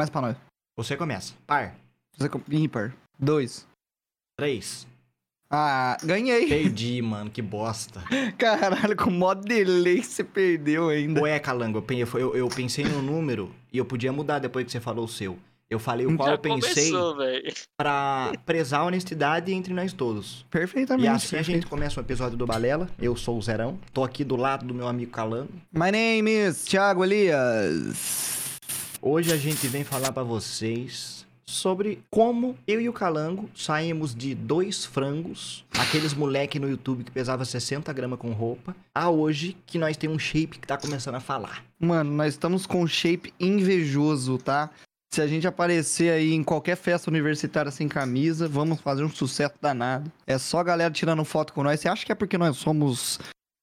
Começa pra nós. Você começa. Par. Você com... ímpar. Dois. Três. Ah, ganhei. Perdi, mano. Que bosta. Caralho, com mó delay você perdeu ainda. Ué, Calango, eu, eu, eu pensei no número e eu podia mudar depois que você falou o seu. Eu falei o qual Já eu pensei começou, velho. pra prezar a honestidade entre nós todos. Perfeitamente. E assim a perfeito. gente começa um episódio do Balela. Eu sou o Zerão. Tô aqui do lado do meu amigo Calango. My name is Thiago Elias. Hoje a gente vem falar pra vocês sobre como eu e o Calango saímos de dois frangos, aqueles moleque no YouTube que pesava 60 gramas com roupa, a hoje que nós temos um shape que tá começando a falar. Mano, nós estamos com um shape invejoso, tá? Se a gente aparecer aí em qualquer festa universitária sem camisa, vamos fazer um sucesso danado. É só galera tirando foto com nós. Você acha que é porque nós somos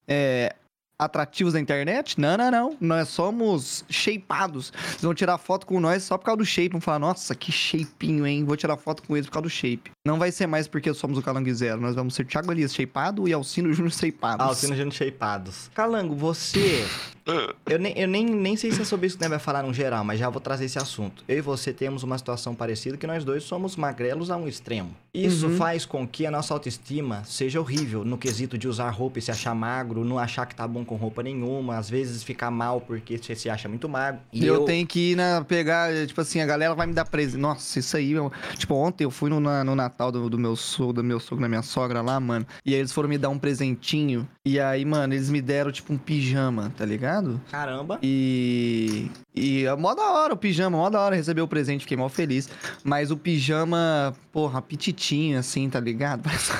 é, atrativos da internet? Não, não, não. Nós somos shapeados. Vocês vão tirar foto com nós só por causa do shape. Vão falar, nossa, que shapinho, hein? Vou tirar foto com eles por causa do shape. Não vai ser mais porque somos o Calango Zero. Nós vamos ser Thiago Elias shapeado e Alcino Júnior shapeados. Os sendo shapeados. Calango, você. Eu, nem, eu nem, nem sei se é sobre isso que vai falar no geral, mas já vou trazer esse assunto. Eu e você temos uma situação parecida que nós dois somos magrelos a um extremo. Isso Uhum. faz com que a nossa autoestima seja horrível no quesito de usar roupa e se achar magro, não achar que tá bom com roupa nenhuma, às vezes ficar mal porque você se acha muito magro. E eu, tenho que ir na, pegar, tipo assim, a galera vai me dar presente. Nossa, isso aí, eu- tipo, ontem eu fui no, no Natal do, do meu sogro, do meu sogro, da minha sogra lá, mano. E aí eles foram me dar um presentinho. E aí, mano, eles me deram, tipo, um pijama, tá ligado? Caramba. E. E é mó da hora o pijama, mó da hora receber o presente, fiquei mó feliz. Mas o pijama, porra, pititinho, assim, tá ligado? Parece,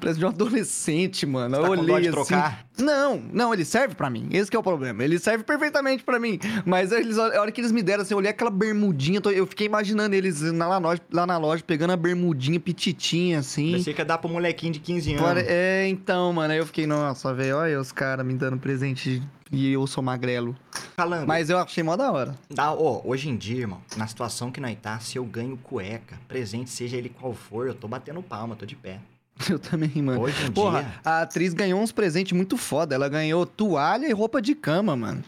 parece de um adolescente, mano. Tá eu com olhei dó de assim. trocar? Não, não, ele serve pra mim. Esse que é o problema. Ele serve perfeitamente pra mim. Mas eles, a hora que eles me deram, assim, eu olhei aquela bermudinha, eu fiquei imaginando eles lá na loja, lá na loja pegando a bermudinha pititinha, assim. Parecia que ia dar pro molequinho de 15 anos. É, então, mano, aí eu fiquei, nossa, velho, olha os caras me dando presente e eu sou magrelo. Calango, Mas eu achei mó da hora. Dá, ó, hoje em dia, irmão, na situação que nós tá, se eu ganho cueca, presente, seja ele qual for, eu tô batendo palma, tô de pé. Eu também, mano. Hoje em Porra, dia. a atriz ganhou uns presentes muito foda. Ela ganhou toalha e roupa de cama, mano.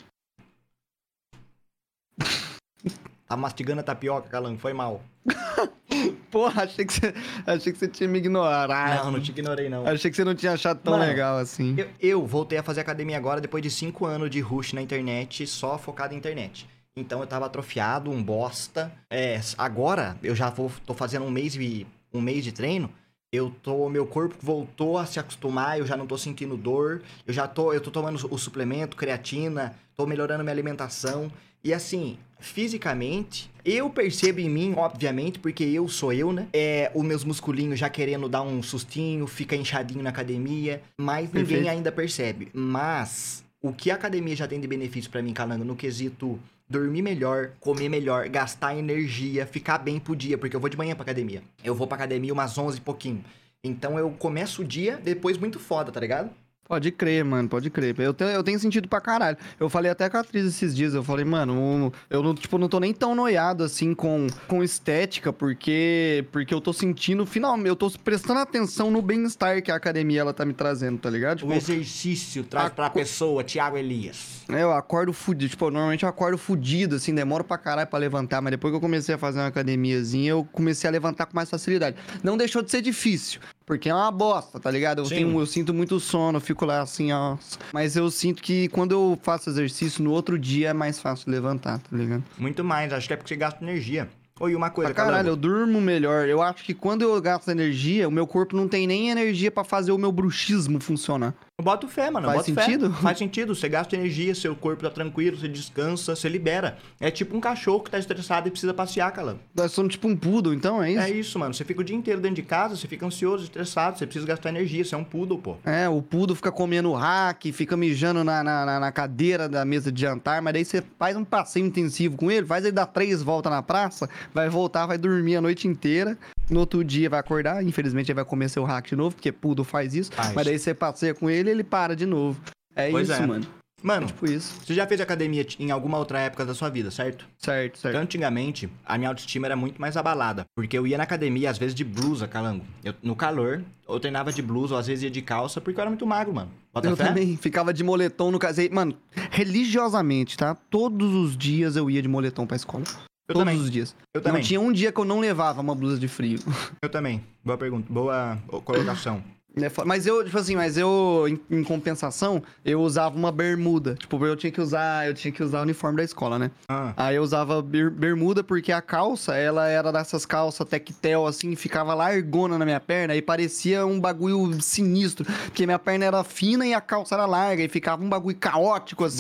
Tá mastigando a tapioca, Calango, foi mal. Porra, achei que você, achei que você tinha me ignorado. Não, não te ignorei, não. Achei que você não tinha achado tão Mano, legal assim. Eu, eu voltei a fazer academia agora depois de cinco anos de rush na internet, só focado em internet. Então eu tava atrofiado, um bosta. É, agora eu já vou, tô fazendo um mês e um mês de treino. Eu tô, meu corpo voltou a se acostumar, eu já não tô sentindo dor. Eu já tô, eu tô tomando o suplemento, creatina, tô melhorando minha alimentação. E assim, fisicamente, eu percebo em mim, obviamente, porque eu sou eu, né? É, os meus musculinhos já querendo dar um sustinho, fica inchadinho na academia, mas ninguém Perfeito. ainda percebe. Mas o que a academia já tem de benefício pra mim, Calango, no quesito dormir melhor, comer melhor, gastar energia, ficar bem pro dia, porque eu vou de manhã pra academia. Eu vou pra academia umas 11 e pouquinho. Então eu começo o dia depois muito foda, tá ligado? Pode crer, mano, pode crer. Eu tenho, eu tenho sentido pra caralho. Eu falei até com a atriz esses dias, eu falei, mano, eu não, tipo, não tô nem tão noiado assim com, com estética, porque porque eu tô sentindo, finalmente, eu tô prestando atenção no bem-estar que a academia ela tá me trazendo, tá ligado? Tipo, O exercício traz a pra pessoa, Thiago Elias. É, eu acordo fudido. Tipo, normalmente eu acordo fudido, assim, demoro pra caralho pra levantar, mas depois que eu comecei a fazer uma academiazinha, eu comecei a levantar com mais facilidade. Não deixou de ser difícil, porque é uma bosta, tá ligado? Eu, tenho, eu sinto muito sono, fico lá assim, ó. Mas eu sinto que quando eu faço exercício, no outro dia é mais fácil levantar, tá ligado? Muito mais, acho que é porque você gasta energia. Oi, uma coisa, Pra caralho, eu durmo melhor. Eu acho que quando eu gasto energia, o meu corpo não tem nem energia pra fazer o meu bruxismo funcionar. Bota fé, mano. Faz sentido? Fé. Faz sentido. Você gasta energia, seu corpo tá tranquilo, você descansa, você libera. É tipo um cachorro que tá estressado e precisa passear, Calango. Nós somos tipo um poodle, então é isso? É isso, mano. Você fica o dia inteiro dentro de casa, você fica ansioso, estressado, você precisa gastar energia. Você é um poodle, pô. É, o Pudo fica comendo hack, fica mijando na, na, na- na cadeira da mesa de jantar, mas daí você faz um passeio intensivo com ele, faz ele dar três voltas na praça, vai voltar, vai dormir a noite inteira. No outro dia vai acordar, infelizmente ele vai comer seu hack de novo, porque Pudo faz isso. Faz. Mas daí você passeia com ele e ele para de novo. É Pois isso, é. mano. Mano, Tipo isso. você já fez academia em alguma outra época da sua vida, certo? Certo, certo. Antigamente, a minha autoestima era muito mais abalada. Porque eu ia na academia, às vezes, de blusa, calango. Eu, no calor, eu treinava de blusa, ou às vezes ia de calça, porque eu era muito magro, mano. Bota Eu fé? também ficava de moletom no casei. Mano, religiosamente, tá? Todos os dias eu ia de moletom pra escola. Eu Todos também. os dias. Eu também. Não tinha um dia que eu não levava uma blusa de frio. Eu também. Boa pergunta. Boa colocação. É foda. Mas eu, tipo assim, mas eu, em, em compensação, eu usava uma bermuda. Tipo, eu tinha que usar, eu tinha que usar o uniforme da escola, né? Ah, Aí eu usava ber- bermuda porque a calça, ela era dessas calças tectel, assim, ficava largona na minha perna e parecia um bagulho sinistro. Porque minha perna era fina e a calça era larga e ficava um bagulho caótico, assim.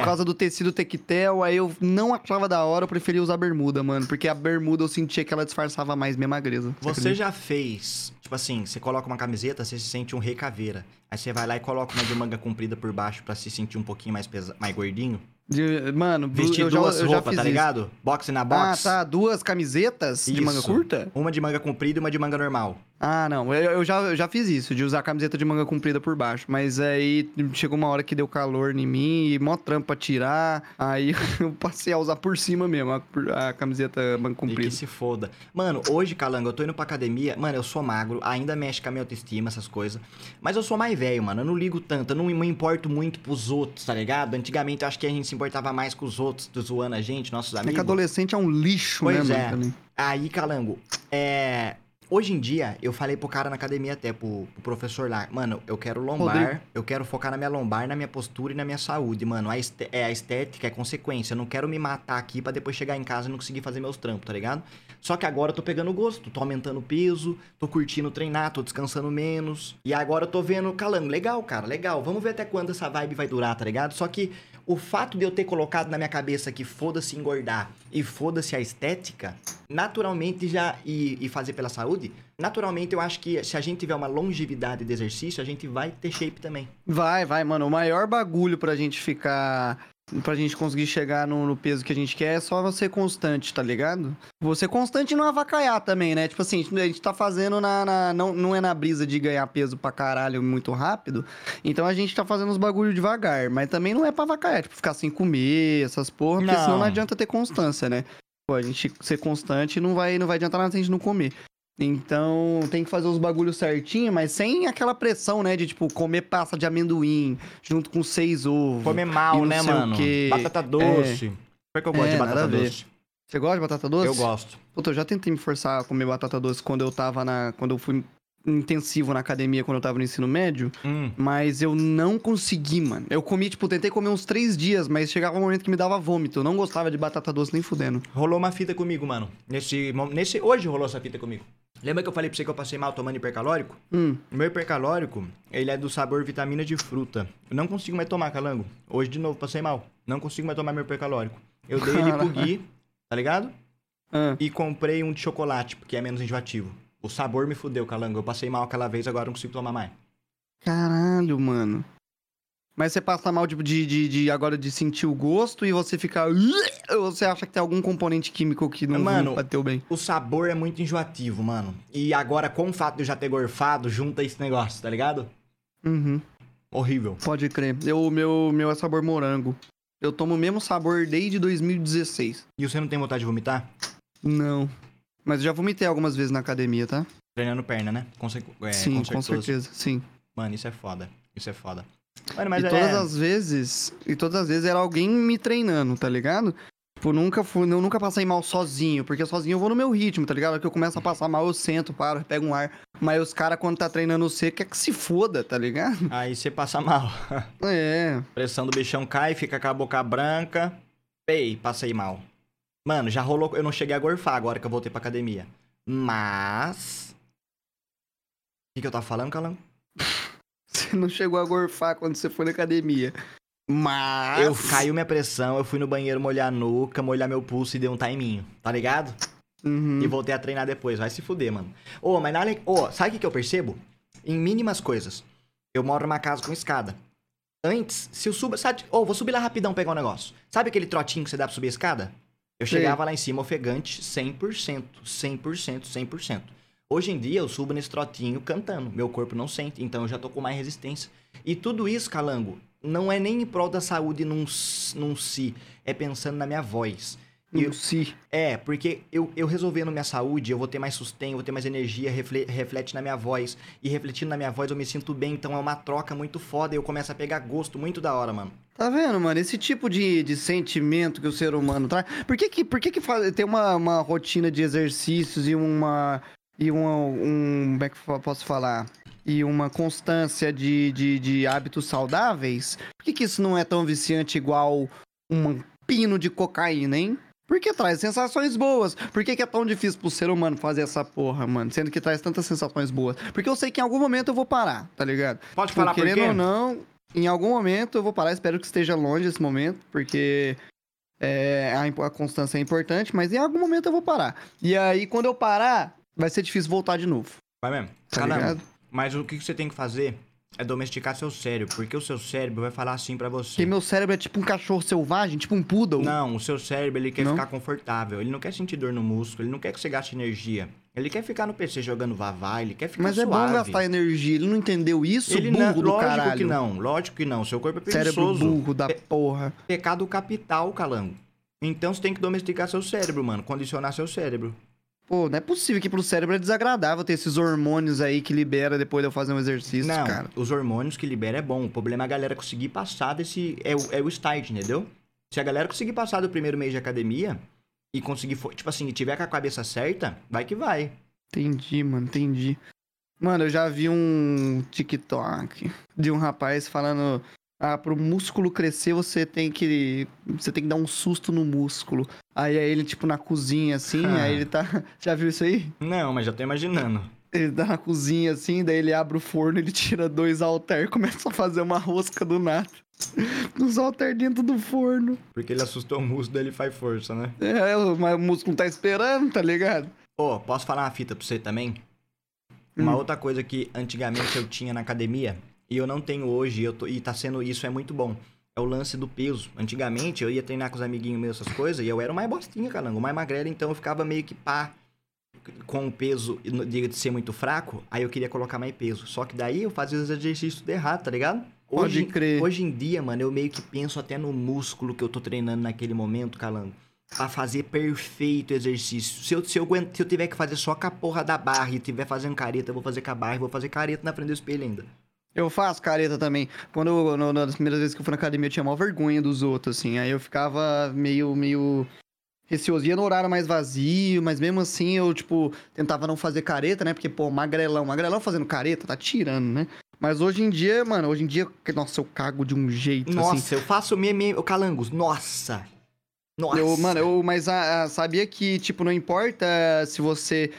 Por causa do tecido tectel, aí eu não achava da hora, eu preferia usar bermuda, mano. Porque a bermuda eu sentia que ela disfarçava mais minha magreza. Você acredita? já fez, tipo assim, você coloca uma camiseta, você se sente um rei caveira. Aí você vai lá e coloca uma de manga comprida por baixo pra se sentir um pouquinho mais, pesa... mais gordinho. De- mano, Vestir eu duas roupas, tá isso. ligado? Boxe na Ah, box. tá. Duas camisetas de manga Isso. curta? Uma de manga comprida e uma de manga normal. Ah, não. Eu, eu já, eu já fiz isso, de usar camiseta de manga comprida por baixo. Mas aí chegou uma hora que deu calor em mim e mó trampo pra tirar. Aí eu passei a usar por cima mesmo a, a camiseta manga E que comprida. se foda. Mano, hoje, Calango, eu tô indo pra academia. Mano, eu sou magro, ainda mexe com a minha autoestima, essas coisas. Mas eu sou mais velho, mano. Eu não ligo tanto, eu não me importo muito pros outros, tá ligado? Antigamente eu acho que a gente se importava mais com os outros, zoando a gente, nossos É amigos. que adolescente é um lixo, Pois né, é. mano? Aí, Calango, é. Hoje em dia, eu falei pro cara na academia até, pro, pro professor lá, mano, eu quero lombar, Rodrigo. eu quero focar na minha lombar, na minha postura e na minha saúde, mano. A, é, a estética é consequência. Eu não quero me matar aqui pra depois chegar em casa e não conseguir fazer meus trampos, tá ligado? Só que agora eu tô pegando gosto, tô aumentando o peso, tô curtindo treinar, tô descansando menos. E agora eu tô vendo, Calango, legal, cara, legal. Vamos ver até quando essa vibe vai durar, tá ligado? Só que o fato de eu ter colocado na minha cabeça que foda-se engordar e foda-se a estética, naturalmente já. E, e fazer pela saúde, naturalmente eu acho que se a gente tiver uma longevidade de exercício, a gente vai ter shape também. Vai, vai, mano. O maior bagulho pra gente ficar. Pra gente conseguir chegar no, no peso que a gente quer é só você constante, tá ligado? Você constante não avacalhar também, né? Tipo assim, a gente tá fazendo na. na- não, não é na brisa de ganhar peso pra caralho muito rápido. Então a gente tá fazendo os bagulho devagar. Mas também não é pra avacalhar, tipo, ficar sem comer, essas porra, porque Não. senão não adianta ter constância, né? Pô, a gente ser constante não vai, não vai adiantar nada se a gente não comer. Então, tem que fazer os bagulhos certinho, mas sem aquela pressão, né? De, tipo, comer pasta de amendoim junto com seis ovos. Comer mal, né, mano? Batata doce. Por que eu gosto É, de batata doce? Você gosta de batata doce? Eu gosto. Puta, eu já tentei me forçar a comer batata doce quando eu tava na... Quando eu fui intensivo na academia, quando eu tava no ensino médio. Hum. Mas eu não consegui, mano. Eu comi, tipo, tentei comer uns três dias, mas chegava um momento que me dava vômito. Eu não gostava de batata doce nem fudendo. Rolou uma fita comigo, mano. Nesse, nesse, hoje rolou essa fita comigo. Lembra que eu falei pra você que eu passei mal tomando hipercalórico? Hum, O meu hipercalórico, ele é do sabor vitamina de fruta. Eu não consigo mais tomar calango. Hoje, de novo, passei mal. Não consigo mais tomar meu hipercalórico. Eu dei ele pro Gui, tá ligado? ah. E comprei um de chocolate, porque é menos enjoativo. O sabor me fudeu, calango. Eu passei mal aquela vez, agora eu não consigo tomar mais. Caralho, mano. Mas você passa mal de, de, de agora de sentir o gosto e você fica. Ou você acha que tem algum componente químico que não, Mano, bateu bem? O sabor é muito enjoativo, mano. E agora, com o fato de eu já ter gorfado, junta esse negócio, tá ligado? Uhum, Horrível. pode crer. Eu, o meu, meu é sabor morango. Eu tomo o mesmo sabor desde 2016. E você não tem vontade de vomitar? Não. Mas eu já vomitei algumas vezes na academia, tá? Treinando perna, né? Com, cer- é, sim, com certeza, sim. Mano, isso é foda. Isso é foda. Mano, mas e é... todas as vezes, e todas as vezes era alguém me treinando, tá ligado? Tipo, nunca fui, eu nunca passei mal sozinho, porque sozinho eu vou no meu ritmo, tá ligado? Que eu começo a passar mal, eu sento, paro, pego um ar. Mas os caras, quando tá treinando você, quer que se foda, tá ligado? Aí você passa mal. É. Pressão do bichão cai, fica com a boca branca. Ei, passei mal. Mano, já rolou. Eu não cheguei a gorfar agora que eu voltei pra academia. Mas. O que, que eu tava falando, Calango? Você não chegou a gorfar quando você foi na academia. Mas. Eu caiu minha pressão, eu fui no banheiro molhar a nuca, molhar meu pulso e dei um timinho, tá ligado? Uhum. E voltei a treinar depois. Vai se fuder, mano. Ô, mas nada. Ô, sabe o que, que eu percebo? Em mínimas coisas. Eu moro numa casa com escada. Antes, se eu subo. Sabe, ô, vou subir lá rapidão pegar um negócio. Sabe aquele trotinho que você dá pra subir a escada? Eu chegava lá em cima ofegante 100%. 100%, 100%. Hoje em dia eu subo nesse trotinho cantando. Meu corpo não sente, então eu já tô com mais resistência. E tudo isso, calango, não é nem em prol da saúde num, num si. É pensando na minha voz. E eu- Um si. É, porque eu, eu resolvendo minha saúde, eu vou ter mais sustento, eu vou ter mais energia, refle- reflete na minha voz. E refletindo na minha voz, eu me sinto bem. Então é uma troca muito foda e eu começo a pegar gosto muito da hora, mano. Tá vendo, mano? Esse tipo de, de sentimento que o ser humano traz. Por que que, por que, que faz- tem uma, uma rotina de exercícios e uma. E uma, um. Como é que eu posso falar? E uma constância de, de, de hábitos saudáveis? Por que, que isso não é tão viciante igual um pino de cocaína, hein? Porque traz sensações boas. Por que, que é tão difícil pro ser humano fazer essa porra, mano? Sendo que traz tantas sensações boas. Porque eu sei que em algum momento eu vou parar, tá ligado? Pode Tipo, falar por querendo quê? ou não, em algum momento eu vou parar. Espero que esteja longe esse momento, porque é, a, a constância é importante, mas em algum momento eu vou parar. E aí, quando eu parar, vai ser difícil voltar de novo. Vai mesmo. Tá Caramba. ligado? Mas o que você tem que fazer é domesticar seu cérebro, porque o seu cérebro vai falar assim pra você. Porque meu cérebro é tipo um cachorro selvagem, tipo um poodle. Não, o seu cérebro ele quer Não? ficar confortável, ele não quer sentir dor no músculo, ele não quer que você gaste energia. Ele quer ficar no PC jogando vavá, ele quer ficar mas é suave. bom gastar energia. Ele não entendeu isso, Ele burro não, do lógico caralho. que não, lógico que não. Seu corpo é Cérebro preguiçoso. burro da porra. Pecado capital, calango. Então você tem que domesticar seu cérebro, mano. Condicionar seu cérebro. Pô, não é possível que pro cérebro é desagradável ter esses hormônios aí que libera depois de eu fazer um exercício, não, cara. os hormônios que libera é bom. O problema é a galera conseguir passar desse. É o, é o start, entendeu? Se a galera conseguir passar do primeiro mês de academia e conseguir, tipo assim, tiver com a cabeça certa, vai que vai. Entendi, mano, entendi. Mano, eu já vi um TikTok de um rapaz falando: ah, pro músculo crescer, você tem que. Você tem que dar um susto no músculo. Aí é ele, tipo, na cozinha, assim, Ah. aí ele tá. Já viu isso aí? Não, mas já tô imaginando. Ele tá na cozinha assim, daí ele abre o forno, ele tira dois halter e começa a fazer uma rosca do nada. Os halter dentro do forno. Porque ele assustou o músculo dele faz força, né? É, mas o músculo tá esperando, tá ligado? Ô, posso falar uma fita pra você também? Uma Hum. outra coisa que antigamente eu tinha na academia e eu não tenho hoje, eu tô- e tá sendo isso é muito bom. É o lance do peso. Antigamente eu ia treinar com os amiguinhos meus, essas coisas, e eu era o mais bostinha, calango, o mais magrelo, então eu ficava meio que pá com o peso de ser muito fraco, aí eu queria colocar mais peso. Só que daí eu fazia os exercícios tudo errado, tá ligado? Pode Hoje, crer. hoje em dia, mano, eu meio que penso até no músculo que eu tô treinando naquele momento, calango. Pra fazer perfeito exercício. Se eu, se, eu, se eu tiver que fazer só com a porra da barra e tiver fazendo careta, eu vou fazer com a barra e vou fazer careta na frente do espelho ainda. Eu faço careta também. Quando eu, no- nas primeiras vezes que eu fui na academia, eu tinha maior vergonha dos outros, assim. Aí eu ficava meio, meio receoso. Ia no horário mais vazio, mas mesmo assim eu, tipo, tentava não fazer careta, né? Porque, pô, magrelão, magrelão fazendo careta, tá tirando, né? Mas hoje em dia, mano, hoje em dia, nossa, eu cago de um jeito, assim. Nossa, eu faço meme, o calangos. Nossa! Nossa! Eu, mano, eu, mas ah, ah, sabia que, tipo, não importa se você.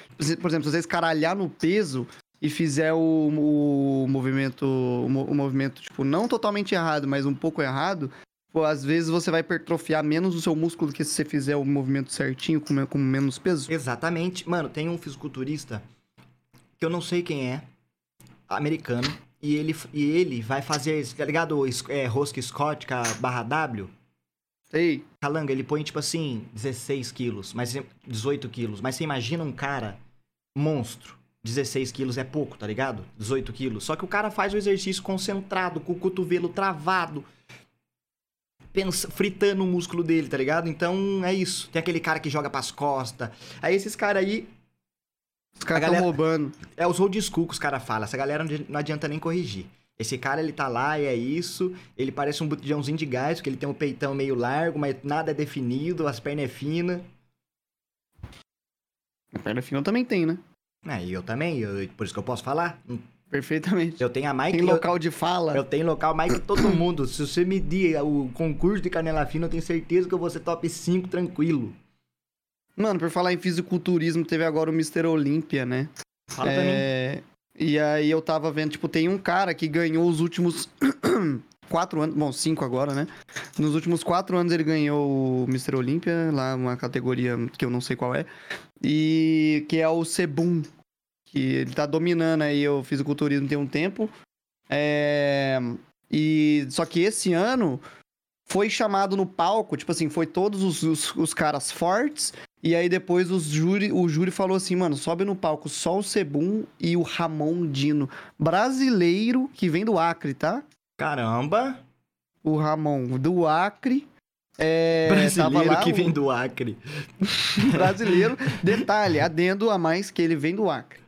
Por exemplo, se você escaralhar no peso e fizer o, o movimento. O, mo- o movimento, tipo, não totalmente errado, mas um pouco errado. Pô, às vezes você vai hipertrofiar menos o seu músculo que se você fizer o movimento certinho, com, com menos peso. Exatamente. Mano, tem um fisiculturista que eu não sei quem é, americano, e ele, e ele vai fazer, tá ligado? É, rosca Scott com a barra W. Ei, Calanga, ele põe tipo assim, 16 quilos, mas 18 quilos. Mas você imagina um cara monstro. 16 quilos é pouco, tá ligado? 18 quilos. Só que o cara faz o exercício concentrado, com o cotovelo travado. Pensa, fritando o músculo dele, tá ligado? Então é isso. Tem aquele cara que joga pras costas. Aí esses caras aí, os caras estão roubando. é os old school que os caras falam. Essa galera não adi- não adianta nem corrigir. Esse cara, ele tá lá e é isso. Ele parece um botijãozinho de gás, porque ele tem um peitão meio largo, mas nada é definido, as pernas é fina. A perna fina também tem, né? É, e eu também, eu- por isso que eu posso falar. Perfeitamente. Eu tenho a mais Tem que eu- local de fala. Eu tenho local mais que todo mundo. Se você medir o concurso de canela fina, eu tenho certeza que eu vou ser top 5 tranquilo. Mano, por falar em fisiculturismo, teve agora o Mr. Olímpia, né? Fala pra mim. É, E aí eu tava vendo, tipo, tem um cara que ganhou os últimos quatro anos, bom, cinco agora, né? Nos últimos quatro anos ele ganhou o Mr. Olímpia, lá uma categoria que eu não sei qual é, e que é o Sebum, que ele tá dominando aí o fisiculturismo tem um tempo. É, E só que esse ano foi chamado no palco, tipo assim, foi todos os, os, os caras fortes e aí depois os júri, o júri falou assim, mano, sobe no palco só o Sebum e o Ramon Dino, brasileiro que vem do Acre, tá? Caramba. O Ramon do Acre É, Brasileiro lá que vem do Acre. brasileiro. Detalhe, adendo a mais que ele vem do Acre.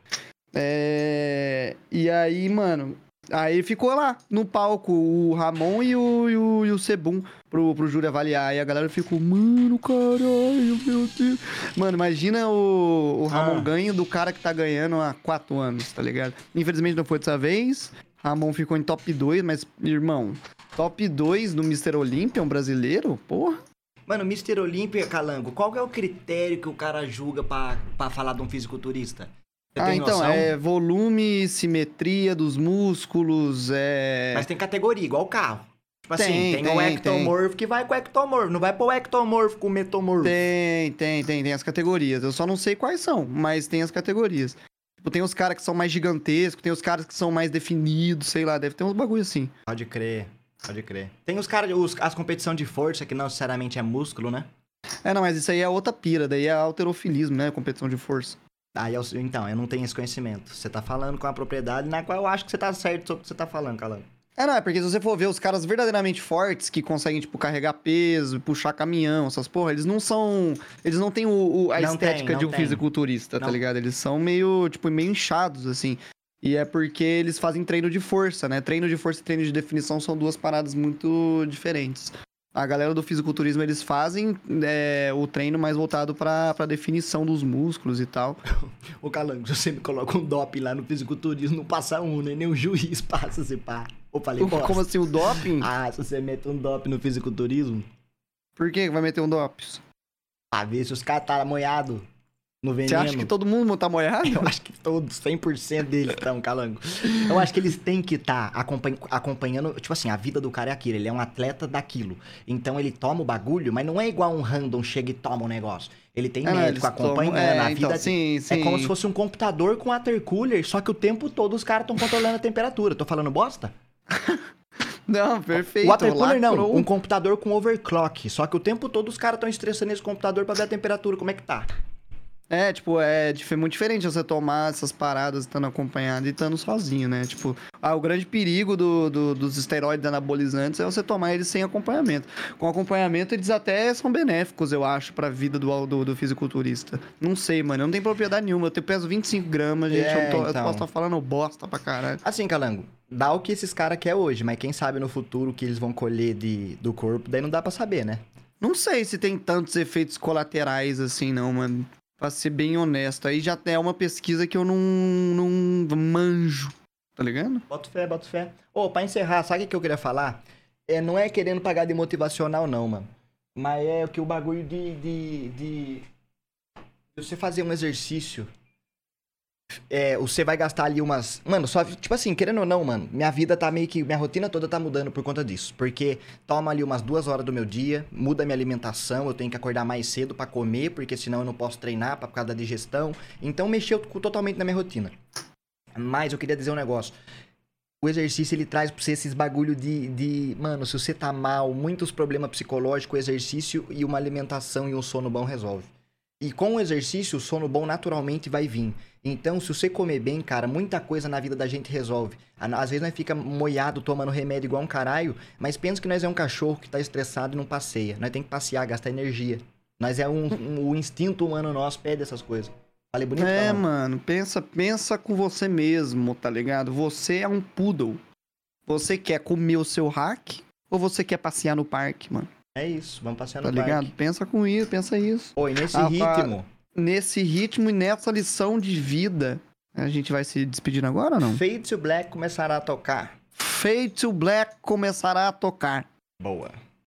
É, E aí, mano, aí ficou lá no palco o Ramon e o, e o, e o Sebum pro, pro júri avaliar. E a galera ficou, mano, caralho, meu Deus. Mano, imagina o, o Ramon Ah. ganho do cara que tá ganhando há quatro anos, tá ligado? Infelizmente não foi dessa vez. Ramon ficou em top 2, mas, irmão, top 2 no Mr. Olympia, um brasileiro? Porra. Mano, Mr. Olímpia, Calango, qual é o critério que o cara julga pra, pra falar de um fisiculturista? Você ah, tem então, noção? é volume, simetria dos músculos, é... Mas tem categoria, igual carro. Tipo assim, Tem, tem, tem, o ectomorfo que vai com o ectomorfo. Não vai pôr o ectomorfo com o metomorfo. Tem, tem, tem, tem as categorias. Eu só não sei quais são, mas tem as categorias. Tipo, tem os caras que são mais gigantescos, tem os caras que são mais definidos, sei lá, deve ter uns bagulho assim. Pode crer, pode crer. Tem os caras, os- as competições de força, que não necessariamente é músculo, né? É, não, mas isso aí é outra pira, daí é alterofilismo, né? Competição de força. Aí eu, então, eu não tenho esse conhecimento. Você tá falando com a propriedade na qual eu acho que você tá certo sobre o que você tá falando, Calango. É, não, é porque se você for ver os caras verdadeiramente fortes que conseguem, tipo, carregar peso, puxar caminhão, essas porra, eles não são. Eles não têm o, o- a Não tem, estética de não um tem. fisiculturista, tá Não. ligado? Eles são meio, tipo, meio inchados, assim. E é porque eles fazem treino de força, né? Treino de força e treino de definição são duas paradas muito diferentes. A galera do fisiculturismo, eles fazem é, o treino mais voltado pra, pra definição dos músculos e tal. Ô, Calango, se você me coloca um doping lá no fisiculturismo, não passa um, né? Nem o juiz passa esse pá. Como assim, o doping? Ah, se você mete um doping no fisiculturismo, Por que vai meter um doping? pra ver se os caras tá moiado no veneno. Você acha que todo mundo tá molhado? Eu acho que todos, 100% deles estão, calango. Eu acho que eles têm que estar acompanhando. Tipo assim, a vida do cara é aquilo. Ele é um atleta daquilo. Então ele toma o bagulho, mas não é igual um random chega e toma o negócio. Ele tem não, médico eles tomam- acompanhando. é, a então, vida sim, sim. é como se fosse um computador com water cooler, só que o tempo todo os caras estão controlando a temperatura. Tô falando bosta? Não, perfeito. o water cooler não, um computador com overclock. Só que o tempo todo os caras estão estressando esse computador pra ver a temperatura, como é que tá. É, tipo, é dif- muito diferente você tomar essas paradas estando acompanhado e estando sozinho, né? Tipo, ah, o grande perigo do- do- dos esteroides anabolizantes é você tomar eles sem acompanhamento. Com acompanhamento, eles até são benéficos, eu acho, pra vida do, do, do fisiculturista. Não sei, mano, eu não tenho propriedade nenhuma. Eu tenho- peso 25 gramas, gente. É, eu, tô- eu então. posso estar falando bosta pra caralho. Assim, Calango, dá o que esses caras querem hoje, mas quem sabe no futuro o que eles vão colher de, do corpo, daí não dá pra saber, né? Não sei se tem tantos efeitos colaterais assim, não, mano. Pra ser bem honesto. Aí já é uma pesquisa que eu não, não manjo, tá ligado? Bota fé, bota fé. Ô, pra encerrar, sabe o que eu queria falar? É, não é querendo pagar de motivacional, não, mano. Mas é que o bagulho de, de... de Você fazer um exercício... É, você vai gastar ali umas... Mano, só... Tipo assim, querendo ou não, mano, minha vida tá meio que... Minha rotina toda tá mudando por conta disso. Porque toma ali umas duas horas do meu dia, muda minha alimentação, eu tenho que acordar mais cedo pra comer, porque senão eu não posso treinar pra- por causa da digestão. Então mexeu totalmente na minha rotina. Mas eu queria dizer um negócio. O exercício, ele traz pra você esses bagulho de, de... Mano, se você tá mal, muitos problemas psicológicos, o exercício e uma alimentação e um sono bom resolve. E com o exercício, o sono bom naturalmente vai vir. Então, se você comer bem, cara, muita coisa na vida da gente resolve. Às vezes nós fica moiado tomando remédio igual um caralho, mas pensa que nós é um cachorro que tá estressado e não passeia. Nós tem que passear, gastar energia. Nós é um, um- o instinto humano nosso pede essas coisas. Falei bonito, É, Calão? mano, pensa, pensa com você mesmo, tá ligado? Você é um poodle. Você quer comer o seu hack ou você quer passear no parque, mano? É isso, vamos passear no Tá parque. ligado? Pensa com isso, pensa isso. Oi, nesse Ah, ritmo, Nesse ritmo e nessa lição de vida, a gente vai se despedindo agora ou não? Fade to Black começará a tocar. Fade to Black começará a tocar. Boa.